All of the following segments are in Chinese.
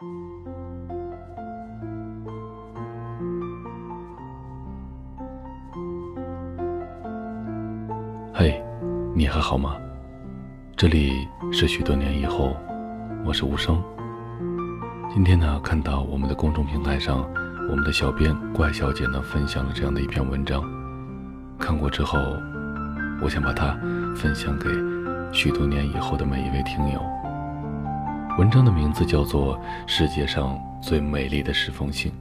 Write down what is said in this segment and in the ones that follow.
嘿，你还好吗？这里是许多年以后，我是无声。今天呢，看到我们的公众平台上，我们的小编怪小姐呢分享了这样的一篇文章，看过之后，我想把它分享给许多年以后的每一位听友。文章的名字叫做《世界上最美丽的十封信》，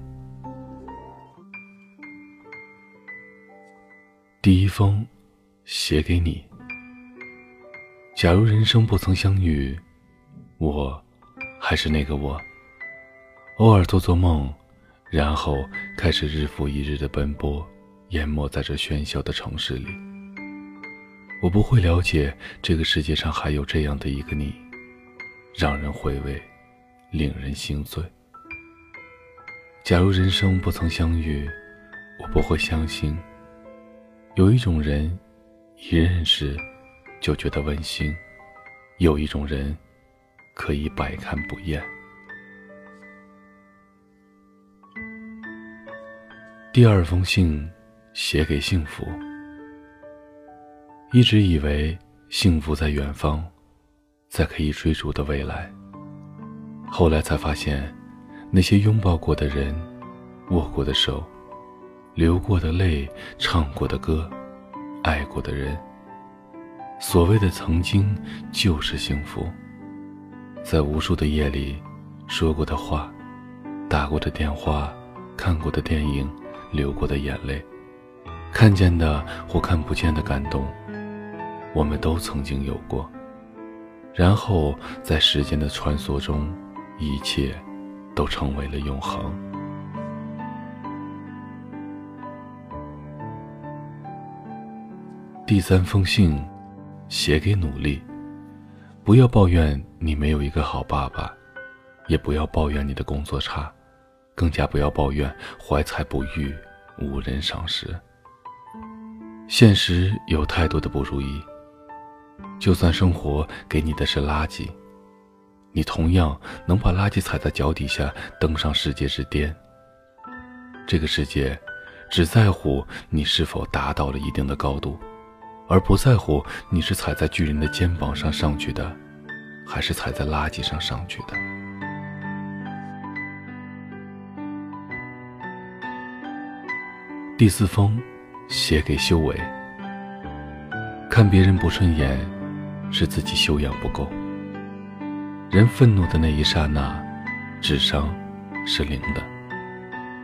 第一封。写给你。假如人生不曾相遇，我还是那个我。偶尔做做梦，然后开始日复一日的奔波，淹没在这喧嚣的城市里。我不会了解这个世界上还有这样的一个你，让人回味，令人心醉。假如人生不曾相遇，我不会相信有一种人。一认识，就觉得温馨。有一种人，可以百看不厌。第二封信，写给幸福。一直以为幸福在远方，在可以追逐的未来。后来才发现，那些拥抱过的人，握过的手，流过的泪，唱过的歌。爱过的人，所谓的曾经就是幸福。在无数的夜里，说过的话，打过的电话，看过的电影，流过的眼泪，看见的或看不见的感动，我们都曾经有过。然后在时间的穿梭中，一切都成为了永恒。第三封信，写给努力。不要抱怨你没有一个好爸爸，也不要抱怨你的工作差，更加不要抱怨怀才不遇，无人赏识。现实有太多的不如意，就算生活给你的是垃圾，你同样能把垃圾踩在脚底下，登上世界之巅。这个世界，只在乎你是否达到了一定的高度。而不在乎你是踩在巨人的肩膀上上去的，还是踩在垃圾上上去的。第四封，写给修为。看别人不顺眼，是自己修养不够。人愤怒的那一刹那，智商是零的，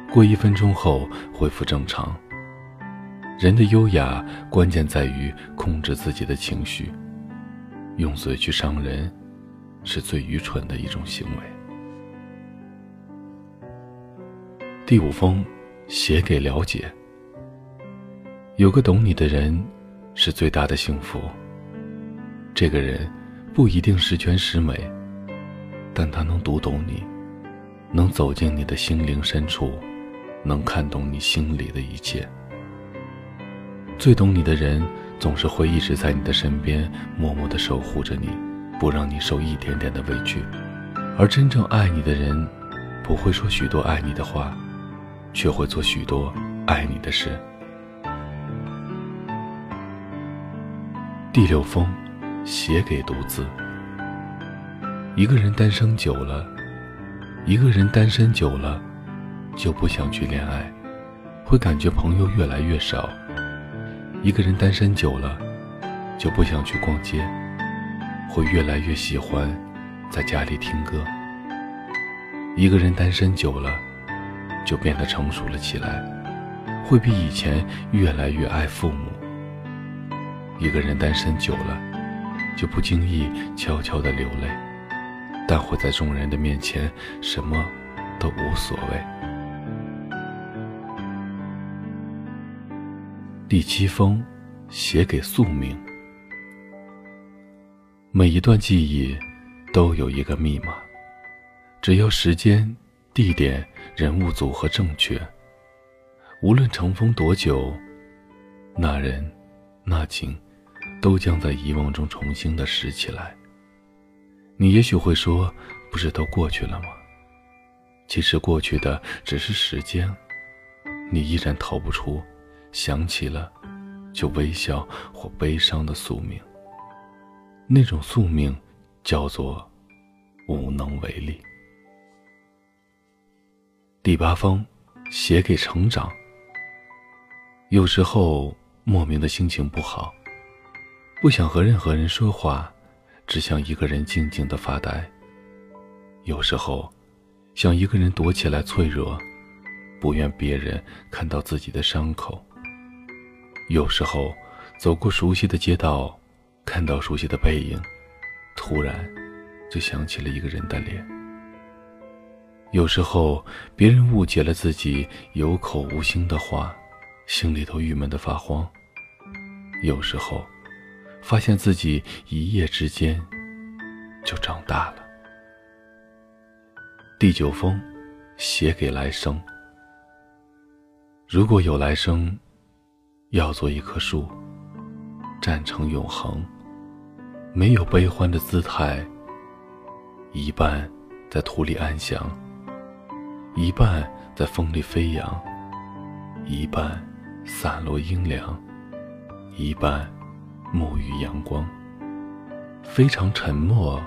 过一分钟后恢复正常。人的优雅关键在于控制自己的情绪，用嘴去伤人，是最愚蠢的一种行为。第五封，写给了解。有个懂你的人，是最大的幸福。这个人不一定十全十美，但他能读懂你，能走进你的心灵深处，能看懂你心里的一切。最懂你的人，总是会一直在你的身边，默默的守护着你，不让你受一点点的委屈。而真正爱你的人，不会说许多爱你的话，却会做许多爱你的事。第六封，写给独自。一个人单身久了，一个人单身久了，就不想去恋爱，会感觉朋友越来越少。一个人单身久了，就不想去逛街，会越来越喜欢在家里听歌。一个人单身久了，就变得成熟了起来，会比以前越来越爱父母。一个人单身久了，就不经意悄悄的流泪，但会在众人的面前什么都无所谓。第七封，写给宿命。每一段记忆都有一个密码，只要时间、地点、人物组合正确，无论尘封多久，那人、那景，都将在遗忘中重新的拾起来。你也许会说：“不是都过去了吗？”其实过去的只是时间，你依然逃不出想起了就微笑或悲伤的宿命。那种宿命叫做无能为力。第八封，写给成长。有时候莫名的心情不好，不想和任何人说话，只想一个人静静的发呆。有时候，想一个人躲起来脆弱，不愿别人看到自己的伤口。有时候，走过熟悉的街道，看到熟悉的背影，突然就想起了一个人的脸。有时候，别人误解了自己有口无心的话，心里头郁闷的发慌。有时候，发现自己一夜之间就长大了。第九封，写给来生。如果有来生，要做一棵树，站成永恒，没有悲欢的姿态，一半在土里安详。一半在风里飞扬，一半散落阴凉，一半沐浴阳光。非常沉默，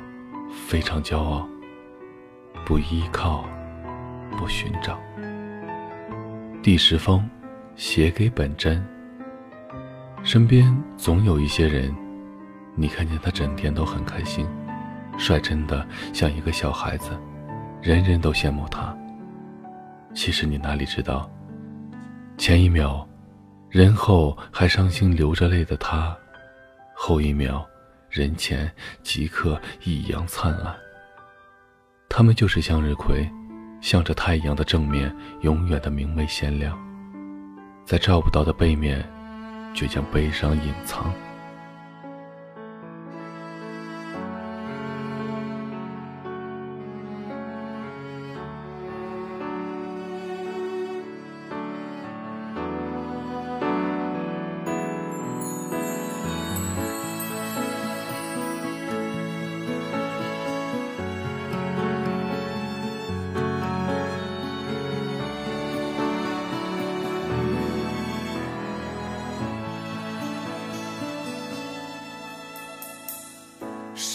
非常骄傲，不依靠，不寻找。第十封，写给本真。身边总有一些人，你看见他整天都很开心，率真的像一个小孩子，人人都羡慕他。其实你哪里知道，前一秒，人后还伤心流着泪的他，后一秒，人前即刻异样灿烂。他们就是向日葵，向着太阳的正面，永远的明媚鲜亮，在照不到的背面，却将悲伤隐藏。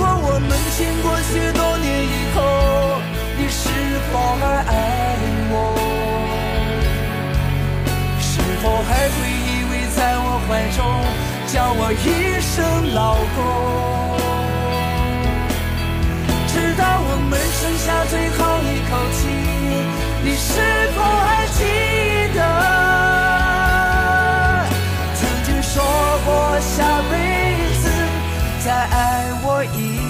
果我们经过许多年以后，你是否还爱我？是否还会依偎在我怀中，叫我一声老公？直到我们剩下最后一口气，你是否还记得曾经说过下辈子爱我一？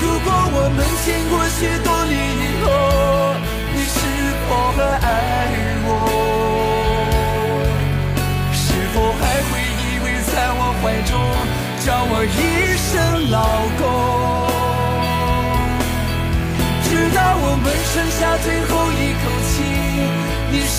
如果我们经过许多年以后，你是否还爱我？是否还会依偎在我怀中，叫我一声老公？直到我们剩下最后一口气，你是